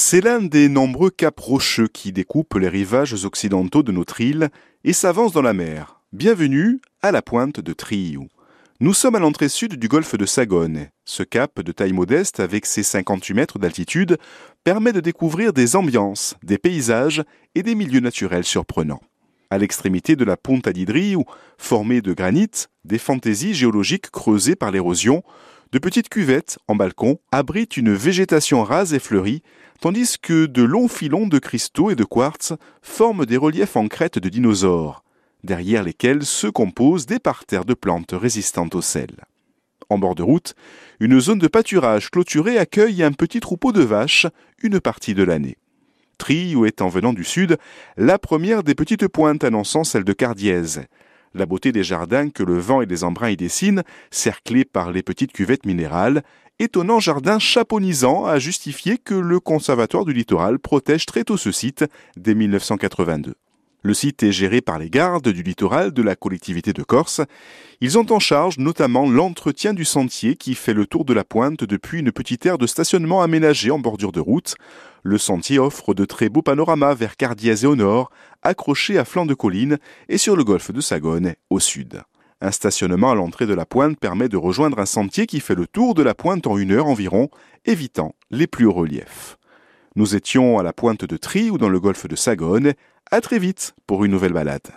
C'est l'un des nombreux caps rocheux qui découpent les rivages occidentaux de notre île et s'avance dans la mer. Bienvenue à la pointe de Triou. Nous sommes à l'entrée sud du golfe de Sagone. Ce cap, de taille modeste avec ses 58 mètres d'altitude, permet de découvrir des ambiances, des paysages et des milieux naturels surprenants. À l'extrémité de la di Driu, formée de granit, des fantaisies géologiques creusées par l'érosion, de petites cuvettes en balcon abritent une végétation rase et fleurie, tandis que de longs filons de cristaux et de quartz forment des reliefs en crête de dinosaures, derrière lesquels se composent des parterres de plantes résistantes au sel. En bord de route, une zone de pâturage clôturée accueille un petit troupeau de vaches une partie de l'année. Trio est en venant du sud la première des petites pointes annonçant celle de Cardièse, la beauté des jardins que le vent et les embruns y dessinent, cerclés par les petites cuvettes minérales, étonnant jardin chaponisant a justifié que le Conservatoire du littoral protège très tôt ce site dès 1982. Le site est géré par les gardes du littoral de la collectivité de Corse. Ils ont en charge notamment l'entretien du sentier qui fait le tour de la pointe depuis une petite aire de stationnement aménagée en bordure de route. Le sentier offre de très beaux panoramas vers Cardiès et au nord, accroché à flanc de colline et sur le golfe de Sagone au sud. Un stationnement à l'entrée de la pointe permet de rejoindre un sentier qui fait le tour de la pointe en une heure environ, évitant les plus hauts reliefs. Nous étions à la pointe de Tri ou dans le golfe de Sagone. À très vite pour une nouvelle balade.